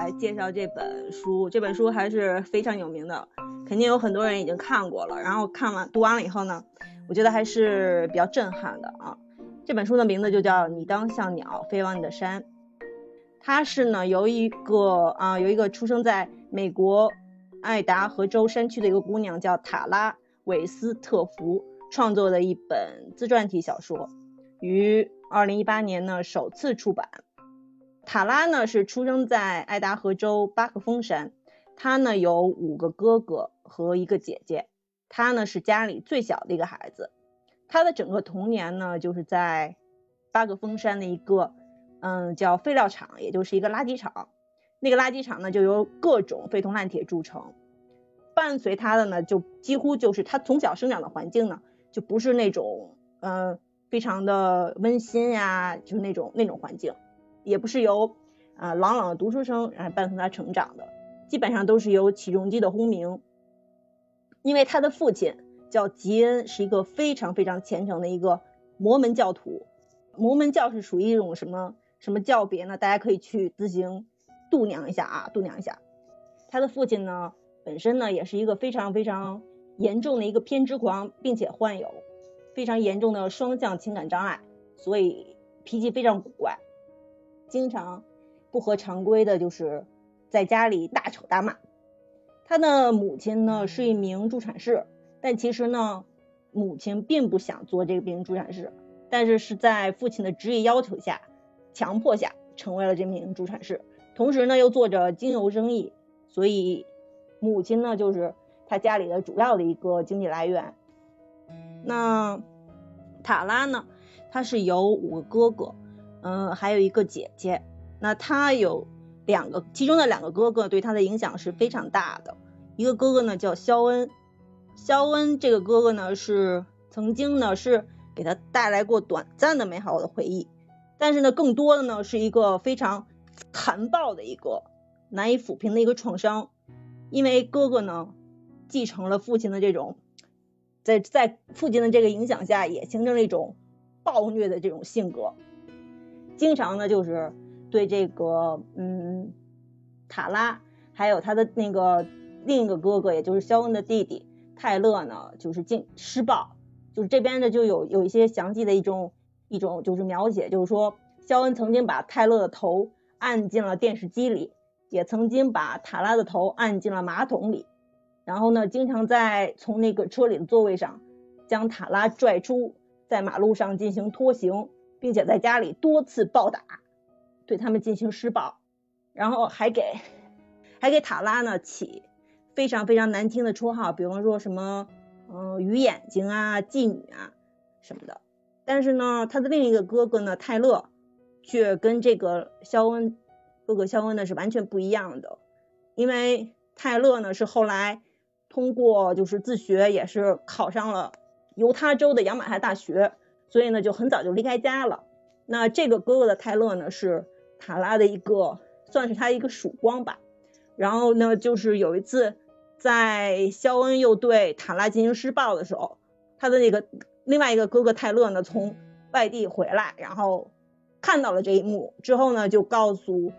来介绍这本书。这本书还是非常有名的，肯定有很多人已经看过了。然后看完读完了以后呢，我觉得还是比较震撼的啊。这本书的名字就叫《你当像鸟飞往你的山》，它是呢由一个啊由一个出生在美国爱达荷州山区的一个姑娘叫塔拉韦斯特福创作的一本自传体小说，于二零一八年呢首次出版。塔拉呢是出生在爱达荷州巴克峰山，他呢有五个哥哥和一个姐姐，他呢是家里最小的一个孩子。他的整个童年呢就是在巴克峰山的一个嗯叫废料厂，也就是一个垃圾场。那个垃圾场呢就由各种废铜烂铁铸成。伴随他的呢就几乎就是他从小生长的环境呢就不是那种嗯非常的温馨呀，就是那种那种环境。也不是由啊朗朗的读书声来伴随他成长的，基本上都是由起重机的轰鸣。因为他的父亲叫吉恩，是一个非常非常虔诚的一个摩门教徒。摩门教是属于一种什么什么教别呢？大家可以去自行度量一下啊，度量一下。他的父亲呢，本身呢也是一个非常非常严重的一个偏执狂，并且患有非常严重的双向情感障碍，所以脾气非常古怪。经常不合常规的，就是在家里大吵大骂。他的母亲呢是一名助产士，但其实呢，母亲并不想做这个病助产士，但是是在父亲的执意要求下，强迫下成为了这名助产士。同时呢，又做着精油生意，所以母亲呢就是他家里的主要的一个经济来源。那塔拉呢，他是有五个哥哥。嗯，还有一个姐姐，那他有两个，其中的两个哥哥对他的影响是非常大的。一个哥哥呢叫肖恩，肖恩这个哥哥呢是曾经呢是给他带来过短暂的美好的回忆，但是呢更多的呢是一个非常残暴的一个难以抚平的一个创伤，因为哥哥呢继承了父亲的这种，在在父亲的这个影响下也形成了一种暴虐的这种性格。经常呢，就是对这个嗯塔拉，还有他的那个另一个哥哥，也就是肖恩的弟弟泰勒呢，就是进施暴，就是这边呢就有有一些详细的一种一种就是描写，就是说肖恩曾经把泰勒的头按进了电视机里，也曾经把塔拉的头按进了马桶里，然后呢，经常在从那个车里的座位上将塔拉拽出，在马路上进行拖行。并且在家里多次暴打，对他们进行施暴，然后还给还给塔拉呢起非常非常难听的绰号，比方说什么嗯鱼眼睛啊、妓女啊什么的。但是呢，他的另一个哥哥呢泰勒却跟这个肖恩哥哥肖恩呢是完全不一样的，因为泰勒呢是后来通过就是自学，也是考上了犹他州的杨马哈大学。所以呢，就很早就离开家了。那这个哥哥的泰勒呢，是塔拉的一个，算是他一个曙光吧。然后呢，就是有一次，在肖恩又对塔拉进行施暴的时候，他的那个另外一个哥哥泰勒呢，从外地回来，然后看到了这一幕之后呢，就告诉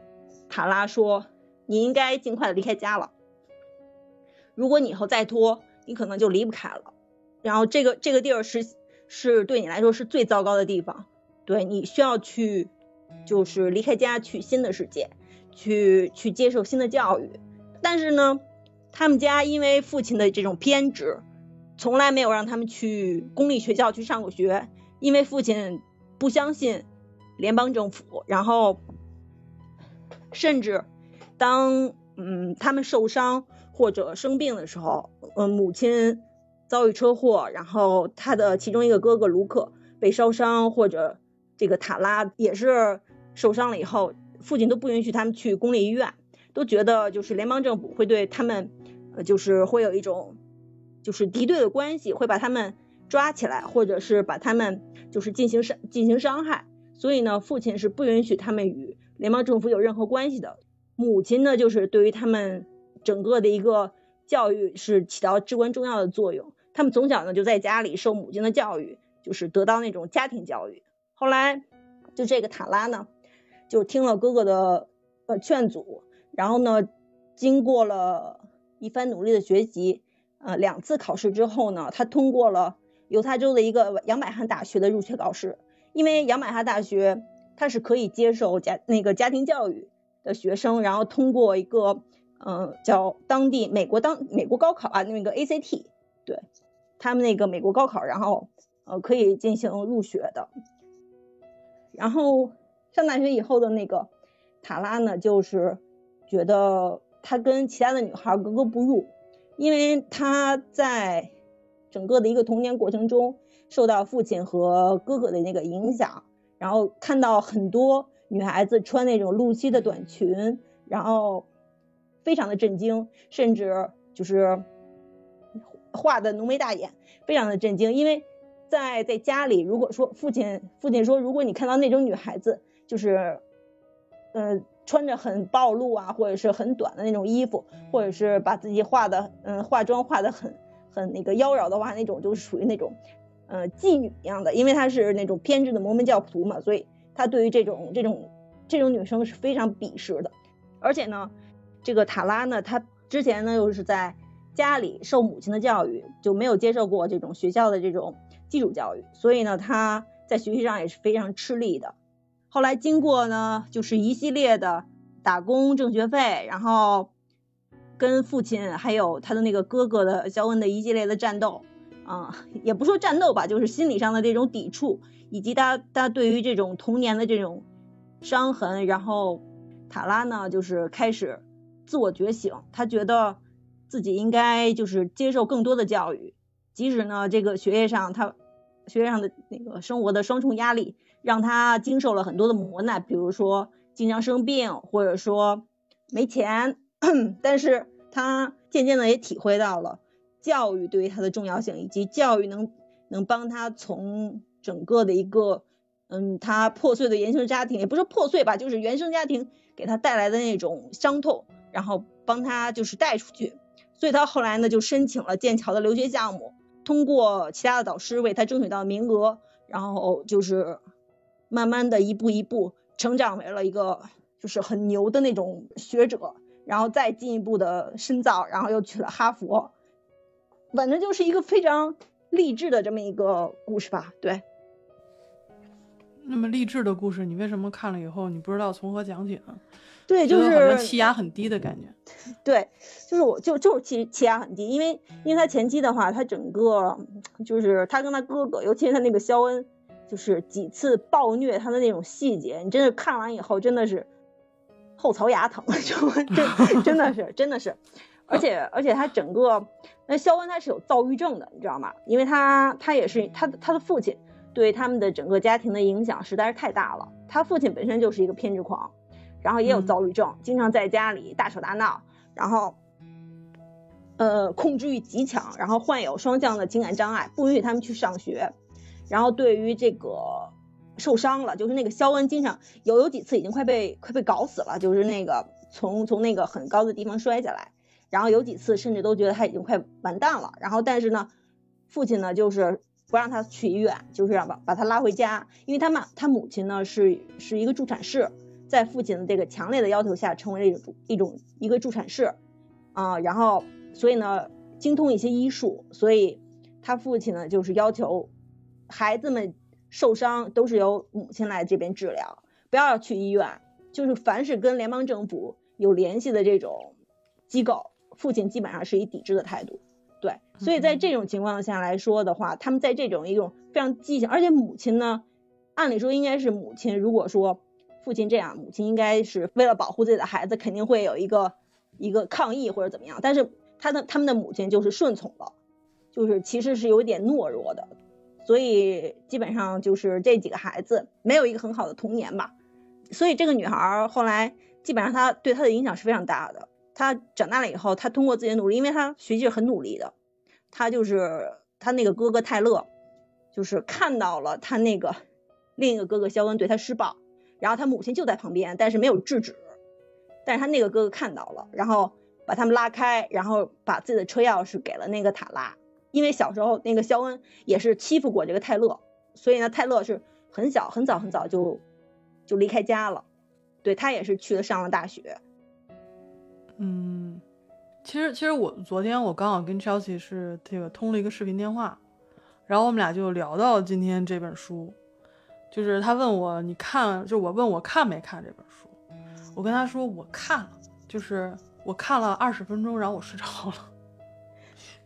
塔拉说：“你应该尽快离开家了。如果你以后再拖，你可能就离不开了。然后这个这个地儿是。”是对你来说是最糟糕的地方，对你需要去，就是离开家去新的世界，去去接受新的教育。但是呢，他们家因为父亲的这种偏执，从来没有让他们去公立学校去上过学，因为父亲不相信联邦政府。然后，甚至当嗯他们受伤或者生病的时候，嗯母亲。遭遇车祸，然后他的其中一个哥哥卢克被烧伤，或者这个塔拉也是受伤了以后，父亲都不允许他们去公立医院，都觉得就是联邦政府会对他们，呃，就是会有一种就是敌对的关系，会把他们抓起来，或者是把他们就是进行伤进行伤害，所以呢，父亲是不允许他们与联邦政府有任何关系的。母亲呢，就是对于他们整个的一个教育是起到至关重要的作用。他们从小呢就在家里受母亲的教育，就是得到那种家庭教育。后来就这个塔拉呢，就听了哥哥的呃劝阻，然后呢，经过了一番努力的学习，呃两次考试之后呢，他通过了犹他州的一个杨百翰大学的入学考试。因为杨百翰大学它是可以接受家那个家庭教育的学生，然后通过一个嗯叫当地美国当美国高考啊那个 ACT，对他们那个美国高考，然后呃可以进行入学的。然后上大学以后的那个塔拉呢，就是觉得她跟其他的女孩格格不入，因为她在整个的一个童年过程中受到父亲和哥哥的那个影响，然后看到很多女孩子穿那种露膝的短裙，然后非常的震惊，甚至就是画的浓眉大眼，非常的震惊，因为。在在家里，如果说父亲父亲说，如果你看到那种女孩子，就是，嗯，穿着很暴露啊，或者是很短的那种衣服，或者是把自己画的，嗯，化妆化的很很那个妖娆的话，那种就是属于那种，呃，妓女一样的，因为她是那种偏执的摩门教徒嘛，所以他对于这种这种这种女生是非常鄙视的。而且呢，这个塔拉呢，她之前呢又是在家里受母亲的教育，就没有接受过这种学校的这种。基础教育，所以呢，他在学习上也是非常吃力的。后来经过呢，就是一系列的打工挣学费，然后跟父亲还有他的那个哥哥的肖恩的一系列的战斗，啊，也不说战斗吧，就是心理上的这种抵触，以及他他对于这种童年的这种伤痕，然后塔拉呢，就是开始自我觉醒，他觉得自己应该就是接受更多的教育，即使呢，这个学业上他。学业上的那个生活的双重压力，让他经受了很多的磨难，比如说经常生病，或者说没钱。但是他渐渐的也体会到了教育对于他的重要性，以及教育能能帮他从整个的一个嗯他破碎的原生家庭，也不是破碎吧，就是原生家庭给他带来的那种伤痛，然后帮他就是带出去。所以他后来呢就申请了剑桥的留学项目。通过其他的导师为他争取到名额，然后就是慢慢的一步一步成长为了一个就是很牛的那种学者，然后再进一步的深造，然后又去了哈佛，反正就是一个非常励志的这么一个故事吧。对。那么励志的故事，你为什么看了以后你不知道从何讲起呢？对，就是气压很低的感觉。对，就是我就就是气气压很低，因为因为他前期的话，他整个就是他跟他哥哥，尤其是他那个肖恩，就是几次暴虐他的那种细节，你真的看完以后真的是后槽牙疼，就真真的是真的是，而且而且他整个那肖恩他是有躁郁症的，你知道吗？因为他他也是他他的父亲对他们的整个家庭的影响实在是太大了，他父亲本身就是一个偏执狂。然后也有躁郁症，经常在家里大吵大闹，然后，呃，控制欲极强，然后患有双向的情感障碍，不允许他们去上学。然后对于这个受伤了，就是那个肖恩经常有有几次已经快被快被搞死了，就是那个从从那个很高的地方摔下来，然后有几次甚至都觉得他已经快完蛋了。然后但是呢，父亲呢就是不让他去医院，就是让把把他拉回家，因为他妈他母亲呢是是一个助产士。在父亲的这个强烈的要求下，成为了一种一种一个助产士啊，然后所以呢精通一些医术，所以他父亲呢就是要求孩子们受伤都是由母亲来这边治疗，不要去医院，就是凡是跟联邦政府有联系的这种机构，父亲基本上是以抵制的态度。对，所以在这种情况下来说的话，他们在这种一种非常畸形，而且母亲呢，按理说应该是母亲，如果说。父亲这样，母亲应该是为了保护自己的孩子，肯定会有一个一个抗议或者怎么样。但是他的他们的母亲就是顺从了，就是其实是有点懦弱的，所以基本上就是这几个孩子没有一个很好的童年吧。所以这个女孩后来基本上她对她的影响是非常大的。他长大了以后，他通过自己的努力，因为他学习很努力的，他就是他那个哥哥泰勒，就是看到了他那个另一个哥哥肖恩对他施暴。然后他母亲就在旁边，但是没有制止。但是他那个哥哥看到了，然后把他们拉开，然后把自己的车钥匙给了那个塔拉。因为小时候那个肖恩也是欺负过这个泰勒，所以呢，泰勒是很小很早很早就就离开家了。对他也是去了上了大学。嗯，其实其实我昨天我刚好跟 Chelsea 是这个通了一个视频电话，然后我们俩就聊到今天这本书，就是他问我你看，就我问我看没看这本书，我跟他说我看了，就是我看了二十分钟，然后我睡着了。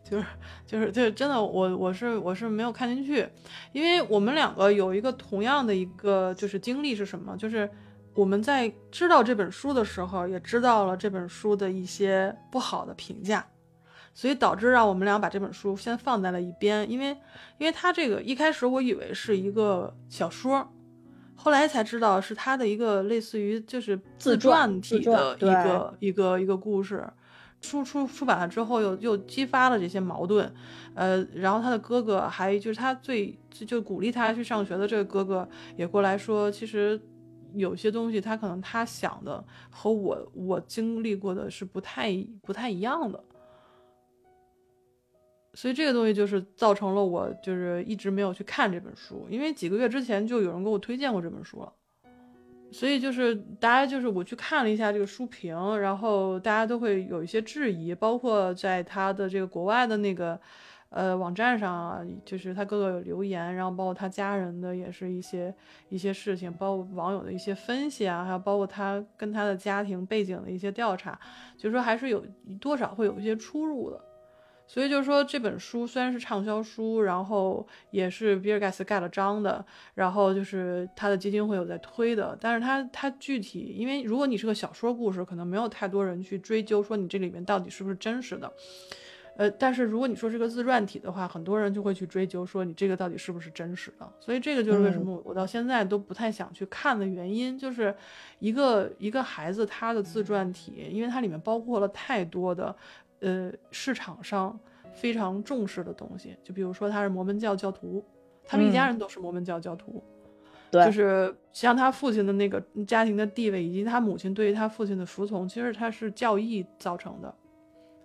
就是就是就真的我我是我是没有看进去，因为我们两个有一个同样的一个就是经历是什么？就是我们在知道这本书的时候，也知道了这本书的一些不好的评价，所以导致让我们俩把这本书先放在了一边。因为因为它这个一开始我以为是一个小说，后来才知道是他的一个类似于就是自传体的一个一个一个故事。出出出版了之后，又又激发了这些矛盾，呃，然后他的哥哥还就是他最就鼓励他去上学的这个哥哥也过来说，其实有些东西他可能他想的和我我经历过的是不太不太一样的，所以这个东西就是造成了我就是一直没有去看这本书，因为几个月之前就有人给我推荐过这本书了。所以就是大家就是我去看了一下这个书评，然后大家都会有一些质疑，包括在他的这个国外的那个呃网站上啊，就是他哥哥有留言，然后包括他家人的也是一些一些事情，包括网友的一些分析啊，还有包括他跟他的家庭背景的一些调查，就是说还是有多少会有一些出入的。所以就是说，这本书虽然是畅销书，然后也是比尔盖茨盖了章的，然后就是他的基金会有在推的，但是他他具体，因为如果你是个小说故事，可能没有太多人去追究说你这里面到底是不是真实的，呃，但是如果你说是个自传体的话，很多人就会去追究说你这个到底是不是真实的，所以这个就是为什么我到现在都不太想去看的原因，就是一个一个孩子他的自传体，因为它里面包括了太多的。呃，市场上非常重视的东西，就比如说他是摩门教教徒，他们一家人都是摩门教教徒，对，就是像他父亲的那个家庭的地位，以及他母亲对于他父亲的服从，其实他是教义造成的，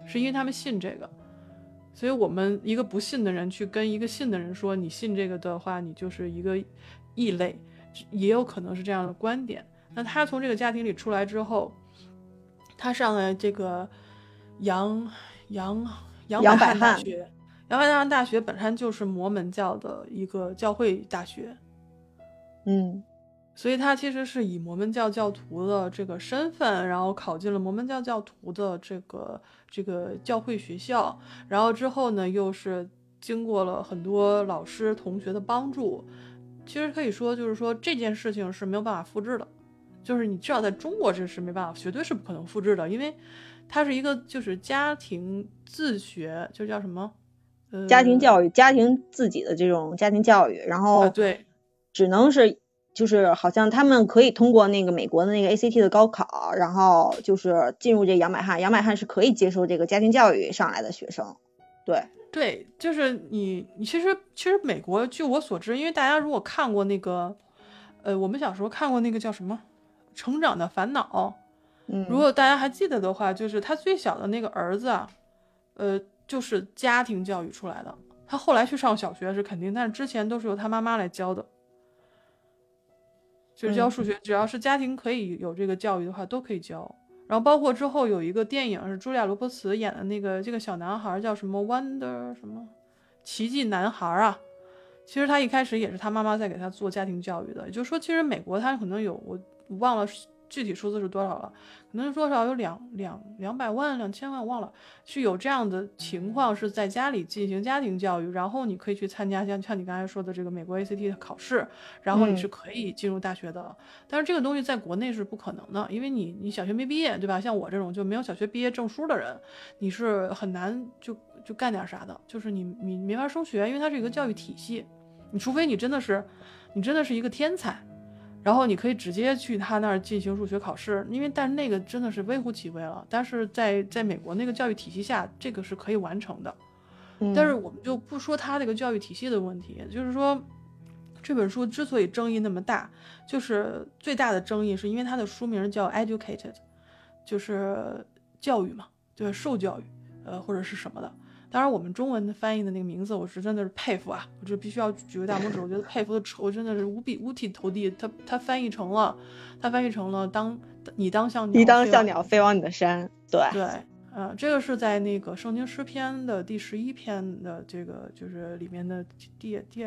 是因为他们信这个，所以我们一个不信的人去跟一个信的人说你信这个的话，你就是一个异类，也有可能是这样的观点。那他从这个家庭里出来之后，他上了这个。杨杨杨百翰大学，杨百翰大学本身就是摩门教的一个教会大学，嗯，所以他其实是以摩门教教徒的这个身份，然后考进了摩门教教徒的这个这个教会学校，然后之后呢，又是经过了很多老师同学的帮助，其实可以说就是说这件事情是没有办法复制的，就是你至少在中国这是没办法，绝对是不可能复制的，因为。它是一个就是家庭自学，就叫什么？呃，家庭教育，家庭自己的这种家庭教育，然后对，只能是就是好像他们可以通过那个美国的那个 ACT 的高考，然后就是进入这杨百翰，杨百翰是可以接受这个家庭教育上来的学生。对对，就是你你其实其实美国，据我所知，因为大家如果看过那个，呃，我们小时候看过那个叫什么《成长的烦恼》。嗯如果大家还记得的话，就是他最小的那个儿子啊，呃，就是家庭教育出来的。他后来去上小学是肯定，但是之前都是由他妈妈来教的，就是教数学，只要是家庭可以有这个教育的话，都可以教。然后包括之后有一个电影是茱莉亚·罗伯茨演的那个这个小男孩叫什么 Wonder 什么奇迹男孩啊，其实他一开始也是他妈妈在给他做家庭教育的。也就是说，其实美国他可能有我忘了。具体数字是多少了？可能是多少有两两两百万、两千万，忘了。是有这样的情况，是在家里进行家庭教育，然后你可以去参加像像你刚才说的这个美国 ACT 的考试，然后你是可以进入大学的。但是这个东西在国内是不可能的，因为你你小学没毕业，对吧？像我这种就没有小学毕业证书的人，你是很难就就干点啥的，就是你你没法升学，因为它是一个教育体系，你除非你真的是你真的是一个天才。然后你可以直接去他那儿进行入学考试，因为但是那个真的是微乎其微了。但是在在美国那个教育体系下，这个是可以完成的。但是我们就不说他这个教育体系的问题，就是说这本书之所以争议那么大，就是最大的争议是因为它的书名叫 educated，就是教育嘛，就是受教育，呃或者是什么的。当然，我们中文的翻译的那个名字，我是真的是佩服啊！我就必须要举个大拇指，我觉得佩服的，我真的是无比五体投地。他他翻译成了，他翻译成了当你当像鸟你当像鸟飞往你的山，对对。呃，这个是在那个圣经诗篇的第十一篇的这个，就是里面的第第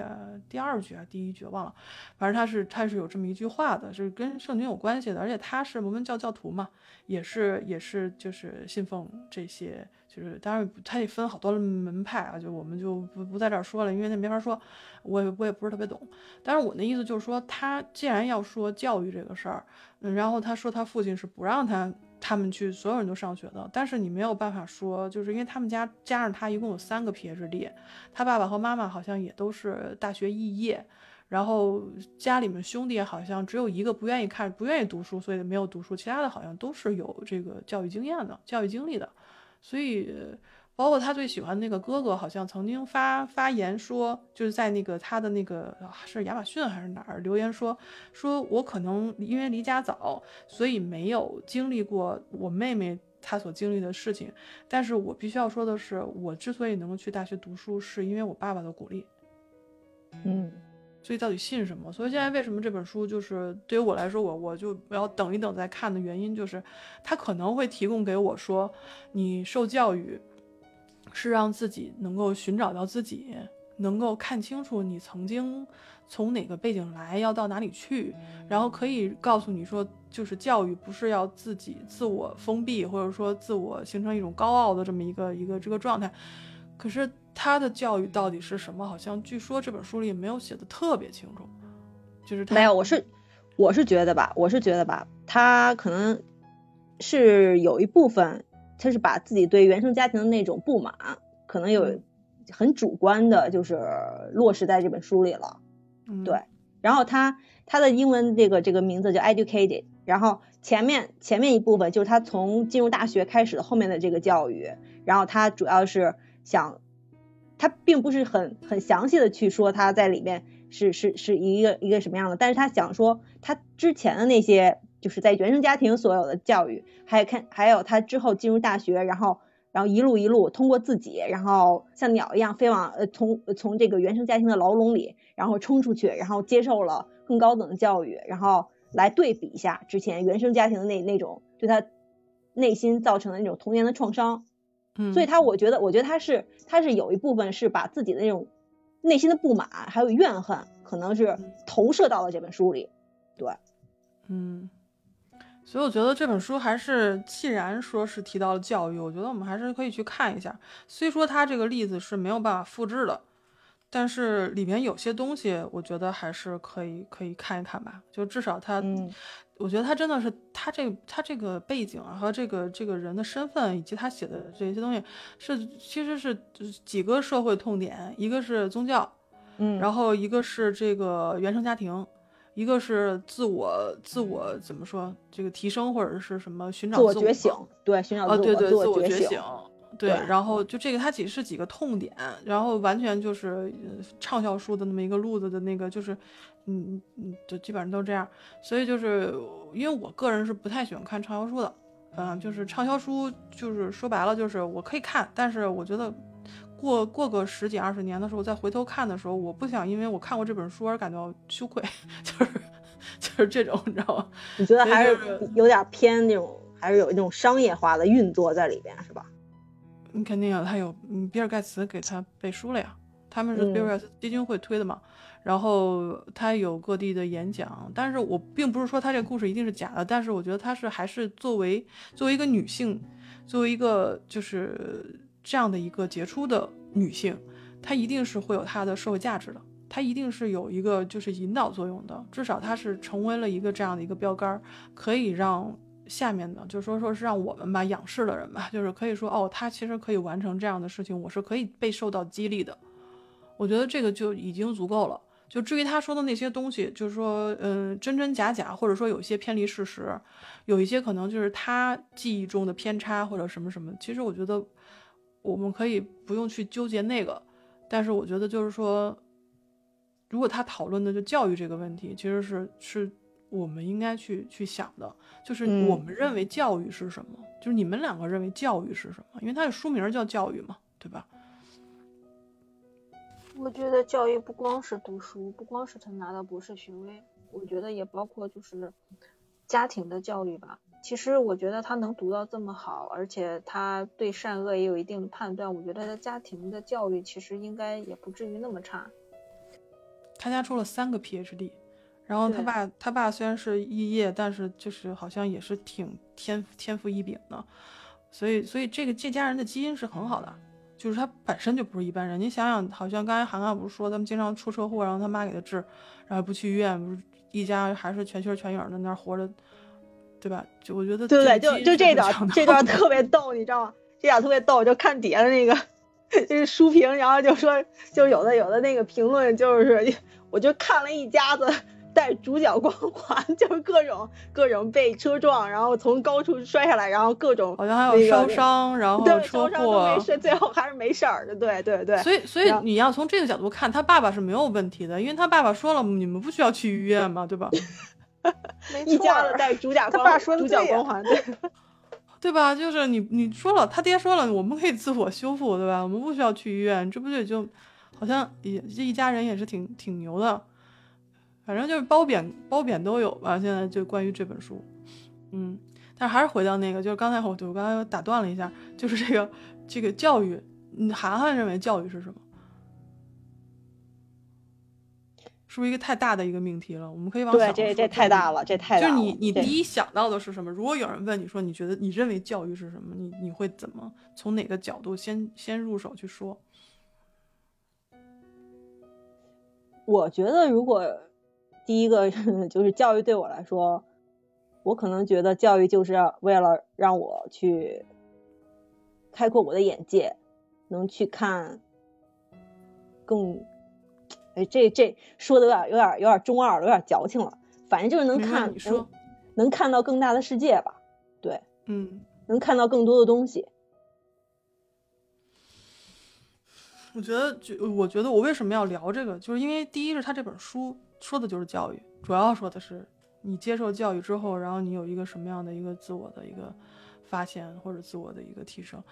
第二句啊，第一句忘了，反正他是他是有这么一句话的，是跟圣经有关系的，而且他是摩门教教徒嘛，也是也是就是信奉这些，就是当然他也分好多门派啊，就我们就不不在这儿说了，因为那没法说，我也我也不是特别懂，但是我的意思就是说，他既然要说教育这个事儿，嗯，然后他说他父亲是不让他。他们去，所有人都上学的，但是你没有办法说，就是因为他们家加上他一共有三个 PhD，他爸爸和妈妈好像也都是大学肄业，然后家里面兄弟好像只有一个不愿意看、不愿意读书，所以没有读书，其他的好像都是有这个教育经验的、教育经历的，所以。包括他最喜欢那个哥哥，好像曾经发发言说，就是在那个他的那个是亚马逊还是哪儿留言说，说我可能因为离家早，所以没有经历过我妹妹她所经历的事情。但是我必须要说的是，我之所以能够去大学读书，是因为我爸爸的鼓励。嗯，所以到底信什么？所以现在为什么这本书就是对于我来说，我我就要等一等再看的原因，就是他可能会提供给我说，你受教育。是让自己能够寻找到自己，能够看清楚你曾经从哪个背景来，要到哪里去，然后可以告诉你说，就是教育不是要自己自我封闭，或者说自我形成一种高傲的这么一个一个这个状态。可是他的教育到底是什么？好像据说这本书里也没有写的特别清楚。就是没有，我是我是觉得吧，我是觉得吧，他可能是有一部分。他是把自己对原生家庭的那种不满，可能有很主观的，就是落实在这本书里了。嗯对，然后他他的英文这个这个名字叫 educated，然后前面前面一部分就是他从进入大学开始的后面的这个教育，然后他主要是想，他并不是很很详细的去说他在里面是是是一个一个什么样的，但是他想说他之前的那些。就是在原生家庭所有的教育，还有看，还有他之后进入大学，然后，然后一路一路通过自己，然后像鸟一样飞往呃从从这个原生家庭的牢笼里，然后冲出去，然后接受了更高等的教育，然后来对比一下之前原生家庭的那那种对他内心造成的那种童年的创伤。嗯，所以他我觉得，我觉得他是他是有一部分是把自己的那种内心的不满还有怨恨，可能是投射到了这本书里。对，嗯。所以我觉得这本书还是，既然说是提到了教育，我觉得我们还是可以去看一下。虽说它这个例子是没有办法复制的，但是里面有些东西，我觉得还是可以可以看一看吧。就至少他，我觉得他真的是他这他这个背景啊和这个这个人的身份以及他写的这些东西，是其实是几个社会痛点，一个是宗教，嗯，然后一个是这个原生家庭。一个是自我自我怎么说这个提升或者是什么寻找自我觉醒，对寻找自我对对自我觉醒，对。然后就这个它几是几个痛点，然后完全就是畅销书的那么一个路子的那个就是，嗯嗯，就基本上都这样。所以就是因为我个人是不太喜欢看畅销书的，嗯，就是畅销书就是说白了就是我可以看，但是我觉得。过过个十几二十年的时候，再回头看的时候，我不想因为我看过这本书而感到羞愧，就是就是这种，你知道吗？你觉得还是有点偏那种，还是有一种商业化的运作在里边，是吧？你肯定有，他有，嗯，比尔盖茨给他背书了呀，他们是比尔盖茨基金会推的嘛，然后他有各地的演讲，但是我并不是说他这个故事一定是假的，但是我觉得他是还是作为作为一个女性，作为一个就是。这样的一个杰出的女性，她一定是会有她的社会价值的，她一定是有一个就是引导作用的，至少她是成为了一个这样的一个标杆，可以让下面的，就是说说是让我们吧仰视的人吧，就是可以说哦，她其实可以完成这样的事情，我是可以被受到激励的，我觉得这个就已经足够了。就至于他说的那些东西，就是说，嗯，真真假假，或者说有些偏离事实，有一些可能就是他记忆中的偏差或者什么什么，其实我觉得。我们可以不用去纠结那个，但是我觉得就是说，如果他讨论的就教育这个问题，其实是是我们应该去去想的，就是我们认为教育是什么，就是你们两个认为教育是什么，因为他的书名叫教育嘛，对吧？我觉得教育不光是读书，不光是他拿到博士学位，我觉得也包括就是家庭的教育吧。其实我觉得他能读到这么好，而且他对善恶也有一定的判断，我觉得他家庭的教育其实应该也不至于那么差。他家出了三个 PhD，然后他爸他爸虽然是肄业，但是就是好像也是挺天天赋异禀的，所以所以这个这家人的基因是很好的。就是他本身就不是一般人，你想想，好像刚才涵涵不是说他们经常出车祸，然后他妈给他治，然后不去医院，不是一家还是全缺全影的那活着，对吧？就我觉得对对，就就这段 这段特别逗，你知道吗？这点特别逗，就看底下的那个就是书评，然后就说，就有的有的那个评论就是，我就看了一家子。带主角光环，就是各种各种被车撞，然后从高处摔下来，然后各种好像还有烧伤，然后车祸，没事，最后还是没事儿的。对对对。所以所以你要从这个角度看，他爸爸是没有问题的，因为他爸爸说了，你们不需要去医院嘛，对吧？一家子带主角光，主角光环，对 对吧？就是你你说了，他爹说了，我们可以自我修复，对吧？我们不需要去医院，这不就就好像也这一家人也是挺挺牛的。反正就是褒贬褒贬都有吧。现在就关于这本书，嗯，但是还是回到那个，就是刚才我我刚才打断了一下，就是这个这个教育，嗯，涵涵认为教育是什么？是不是一个太大的一个命题了？我们可以往对这这太大了，这太大了。就是你你第一想到的是什么？如果有人问你说你觉得你认为教育是什么？你你会怎么从哪个角度先先入手去说？我觉得如果。第一个 就是教育对我来说，我可能觉得教育就是为了让我去开阔我的眼界，能去看更，哎，这这说的有点有点有点中二了，有点矫情了。反正就是能看，能能看到更大的世界吧。对，嗯，能看到更多的东西。我觉得，就我觉得我为什么要聊这个，就是因为第一是他这本书。说的就是教育，主要说的是你接受教育之后，然后你有一个什么样的一个自我的一个发现或者自我的一个提升，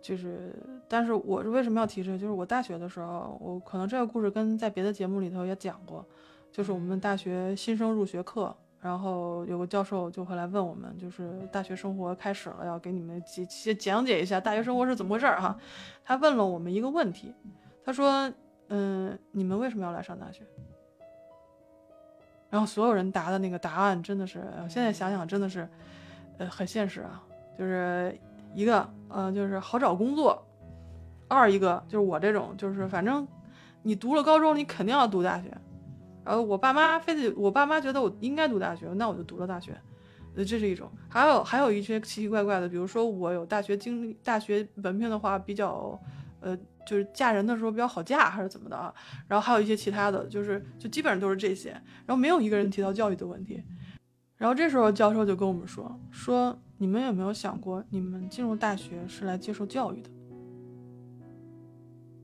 就是，但是我是为什么要提这个？就是我大学的时候，我可能这个故事跟在别的节目里头也讲过，就是我们大学新生入学课，然后有个教授就会来问我们，就是大学生活开始了，要给你们解讲解一下大学生活是怎么回事儿哈。他问了我们一个问题，他说，嗯，你们为什么要来上大学？然后所有人答的那个答案真的是，现在想想真的是，呃，很现实啊。就是一个，呃，就是好找工作；二一个就是我这种，就是反正你读了高中，你肯定要读大学。然后我爸妈非得，我爸妈觉得我应该读大学，那我就读了大学。呃，这是一种。还有还有一些奇奇怪怪的，比如说我有大学经历，大学文凭的话比较，呃。就是嫁人的时候比较好嫁，还是怎么的啊？然后还有一些其他的，就是就基本上都是这些，然后没有一个人提到教育的问题。然后这时候教授就跟我们说：“说你们有没有想过，你们进入大学是来接受教育的？”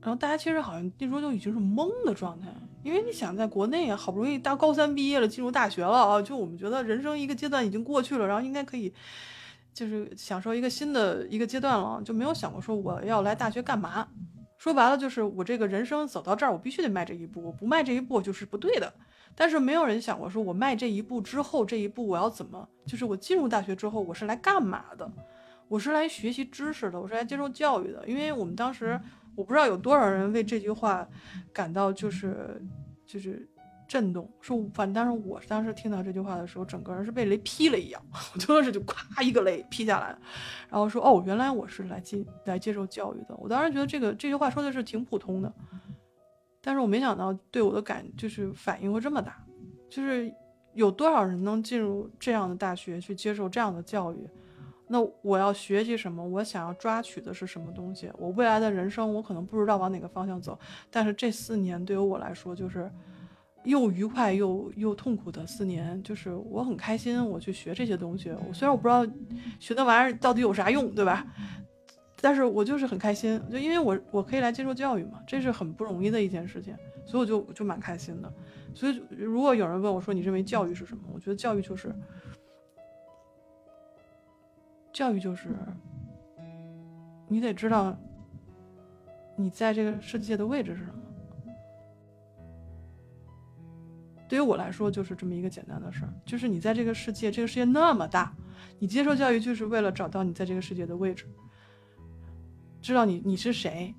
然后大家其实好像那时候就已经是懵的状态，因为你想，在国内，好不容易到高三毕业了，进入大学了啊，就我们觉得人生一个阶段已经过去了，然后应该可以就是享受一个新的一个阶段了，就没有想过说我要来大学干嘛。说白了就是我这个人生走到这儿，我必须得迈这一步，我不迈这一步就是不对的。但是没有人想过，说我迈这一步之后，这一步我要怎么？就是我进入大学之后，我是来干嘛的？我是来学习知识的，我是来接受教育的。因为我们当时，我不知道有多少人为这句话感到就是就是。震动，说反正当时我当时听到这句话的时候，整个人是被雷劈了一样，我真的是就咵一个雷劈下来，然后说哦，原来我是来接来接受教育的。我当时觉得这个这句话说的是挺普通的，但是我没想到对我的感就是反应会这么大，就是有多少人能进入这样的大学去接受这样的教育？那我要学习什么？我想要抓取的是什么东西？我未来的人生我可能不知道往哪个方向走，但是这四年对于我来说就是。又愉快又又痛苦的四年，就是我很开心，我去学这些东西。我虽然我不知道学那玩意儿到底有啥用，对吧？但是我就是很开心，就因为我我可以来接受教育嘛，这是很不容易的一件事情，所以我就就蛮开心的。所以如果有人问我说你认为教育是什么，我觉得教育就是教育就是你得知道你在这个世界的位置是什么。对于我来说就是这么一个简单的事儿，就是你在这个世界，这个世界那么大，你接受教育就是为了找到你在这个世界的位置，知道你你是谁，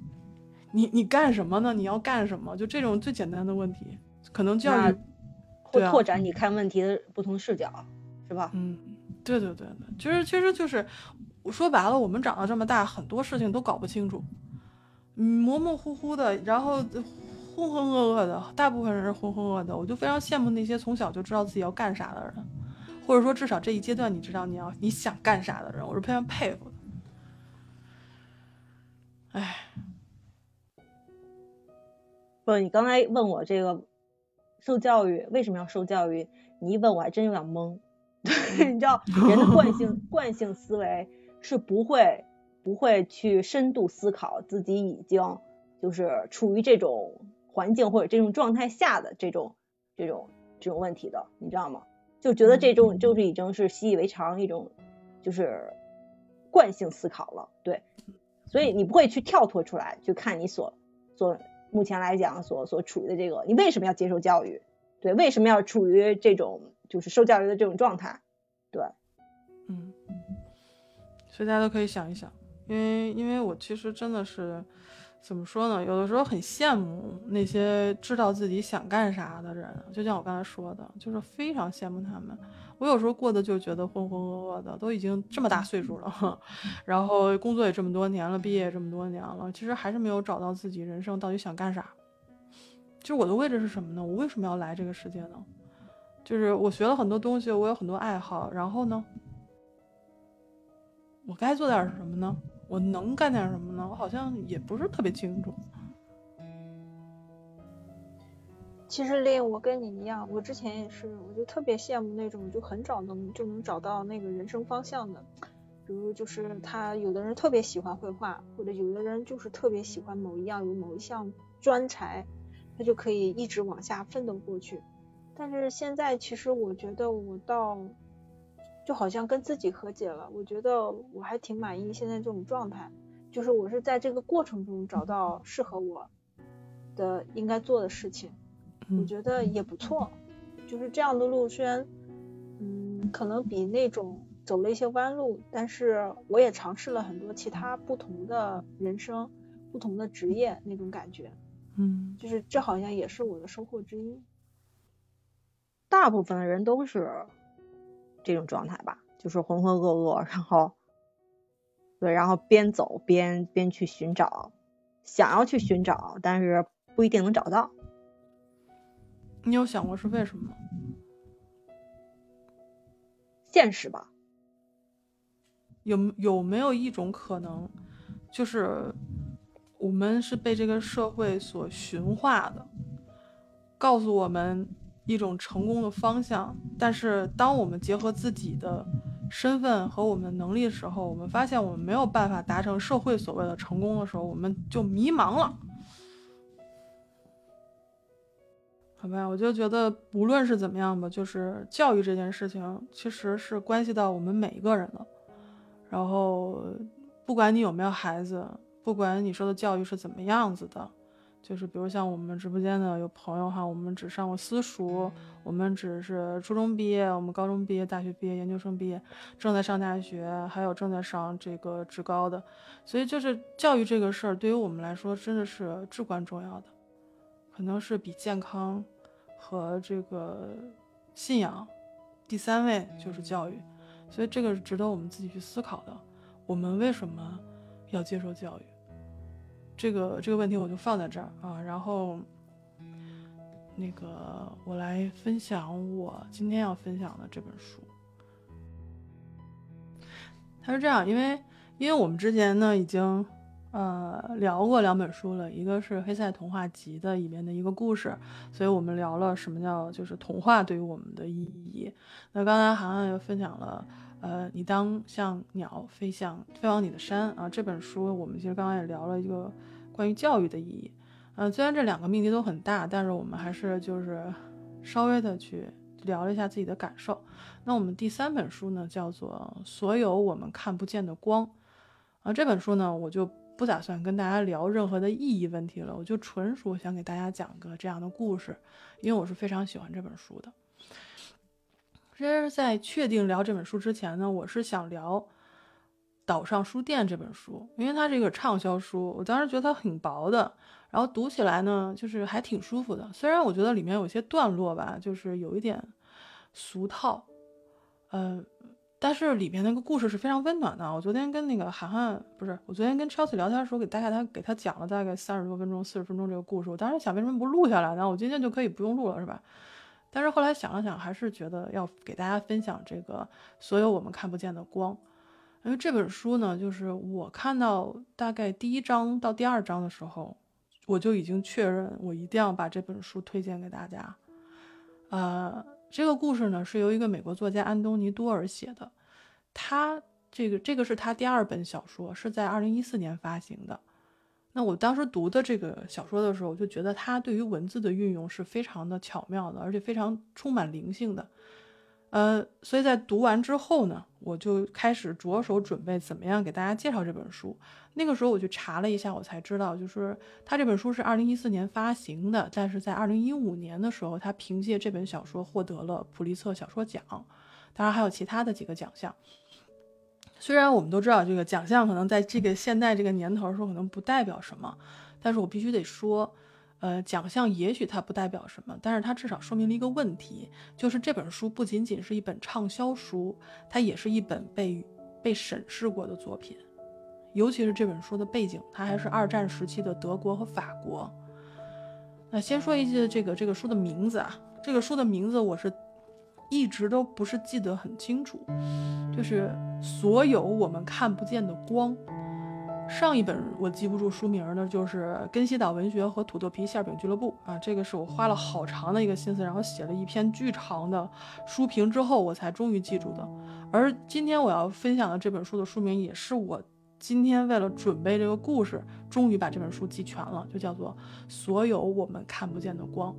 你你干什么呢？你要干什么？就这种最简单的问题，可能教育会拓展你看问题的不同视角，是吧？嗯，对对对对，其实其实就是说白了，我们长到这么大，很多事情都搞不清楚，模模糊糊的，然后。浑浑噩噩的，大部分人是浑浑噩的。我就非常羡慕那些从小就知道自己要干啥的人，或者说至少这一阶段你知道你要你想干啥的人，我是非常佩服的。哎，不，你刚才问我这个受教育为什么要受教育？你一问我还真有点懵。对，你知道 人的惯性惯性思维是不会不会去深度思考自己已经就是处于这种。环境或者这种状态下的这种这种这种问题的，你知道吗？就觉得这种就是已经是习以为常一种就是惯性思考了，对，所以你不会去跳脱出来去看你所所目前来讲所所处于的这个，你为什么要接受教育？对，为什么要处于这种就是受教育的这种状态？对，嗯，所以大家都可以想一想，因为因为我其实真的是。怎么说呢？有的时候很羡慕那些知道自己想干啥的人，就像我刚才说的，就是非常羡慕他们。我有时候过得就觉得浑浑噩噩的，都已经这么大岁数了，然后工作也这么多年了，毕业这么多年了，其实还是没有找到自己人生到底想干啥。就我的位置是什么呢？我为什么要来这个世界呢？就是我学了很多东西，我有很多爱好，然后呢，我该做点什么呢？我能干点什么呢？我好像也不是特别清楚。其实令我跟你一样，我之前也是，我就特别羡慕那种就很早能就能找到那个人生方向的。比如就是他有的人特别喜欢绘画，或者有的人就是特别喜欢某一样有某一项专才，他就可以一直往下奋斗过去。但是现在其实我觉得我到。就好像跟自己和解了，我觉得我还挺满意现在这种状态，就是我是在这个过程中找到适合我的应该做的事情，我觉得也不错。就是这样的路虽然，嗯，可能比那种走了一些弯路，但是我也尝试了很多其他不同的人生、不同的职业那种感觉，嗯，就是这好像也是我的收获之一。大部分的人都是。这种状态吧，就是浑浑噩噩，然后，对，然后边走边边去寻找，想要去寻找，但是不一定能找到。你有想过是为什么吗？现实吧。有有没有一种可能，就是我们是被这个社会所驯化的，告诉我们。一种成功的方向，但是当我们结合自己的身份和我们能力的时候，我们发现我们没有办法达成社会所谓的成功的时候，我们就迷茫了。好吧，我就觉得无论是怎么样吧，就是教育这件事情其实是关系到我们每一个人的。然后，不管你有没有孩子，不管你说的教育是怎么样子的。就是比如像我们直播间的有朋友哈，我们只上过私塾，我们只是初中毕业，我们高中毕业，大学毕业，研究生毕业，正在上大学，还有正在上这个职高的，所以就是教育这个事儿对于我们来说真的是至关重要的，可能是比健康和这个信仰第三位就是教育，所以这个是值得我们自己去思考的，我们为什么要接受教育？这个这个问题我就放在这儿啊，然后那个我来分享我今天要分享的这本书。它是这样，因为因为我们之前呢已经呃聊过两本书了，一个是《黑塞童话集》的里面的一个故事，所以我们聊了什么叫就是童话对于我们的意义。那刚才涵涵又分享了。呃，你当像鸟飞向飞往你的山啊！这本书我们其实刚刚也聊了一个关于教育的意义。呃，虽然这两个命题都很大，但是我们还是就是稍微的去聊了一下自己的感受。那我们第三本书呢，叫做《所有我们看不见的光》啊。这本书呢，我就不打算跟大家聊任何的意义问题了，我就纯属想给大家讲个这样的故事，因为我是非常喜欢这本书的。其实，在确定聊这本书之前呢，我是想聊《岛上书店》这本书，因为它是一个畅销书，我当时觉得它很薄的，然后读起来呢，就是还挺舒服的。虽然我觉得里面有些段落吧，就是有一点俗套，嗯。但是里面那个故事是非常温暖的。我昨天跟那个涵涵不是，我昨天跟 Chelsea 聊天的时候，给大概他给他讲了大概三十多分钟、四十分钟这个故事。我当时想，为什么不录下来呢？我今天就可以不用录了，是吧？但是后来想了想，还是觉得要给大家分享这个所有我们看不见的光。因为这本书呢，就是我看到大概第一章到第二章的时候，我就已经确认我一定要把这本书推荐给大家。呃。这个故事呢，是由一个美国作家安东尼多尔写的。他这个这个是他第二本小说，是在二零一四年发行的。那我当时读的这个小说的时候，我就觉得他对于文字的运用是非常的巧妙的，而且非常充满灵性的。呃，所以在读完之后呢，我就开始着手准备怎么样给大家介绍这本书。那个时候我去查了一下，我才知道，就是他这本书是二零一四年发行的，但是在二零一五年的时候，他凭借这本小说获得了普利策小说奖，当然还有其他的几个奖项。虽然我们都知道这个奖项可能在这个现在这个年头说可能不代表什么，但是我必须得说。呃，奖项也许它不代表什么，但是它至少说明了一个问题，就是这本书不仅仅是一本畅销书，它也是一本被被审视过的作品。尤其是这本书的背景，它还是二战时期的德国和法国。那先说一句这个这个书的名字啊，这个书的名字我是一直都不是记得很清楚，就是所有我们看不见的光。上一本我记不住书名的，就是《根西岛文学和土豆皮馅饼俱乐部》啊，这个是我花了好长的一个心思，然后写了一篇巨长的书评之后，我才终于记住的。而今天我要分享的这本书的书名，也是我今天为了准备这个故事，终于把这本书记全了，就叫做《所有我们看不见的光》。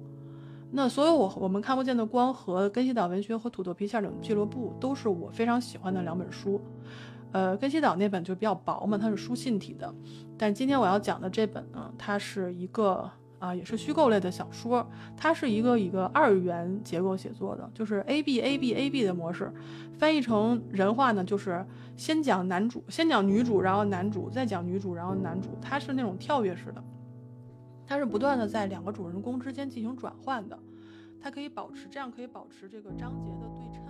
那所有我我们看不见的光和《根西岛文学和土豆皮馅饼俱乐部》都是我非常喜欢的两本书。呃，根西岛那本就比较薄嘛，它是书信体的。但今天我要讲的这本呢，它是一个啊，也是虚构类的小说。它是一个一个二元结构写作的，就是 A B A B A B 的模式。翻译成人话呢，就是先讲男主，先讲女主，然后男主，再讲女主，然后男主。它是那种跳跃式的，它是不断的在两个主人公之间进行转换的。它可以保持这样，可以保持这个章节的对称。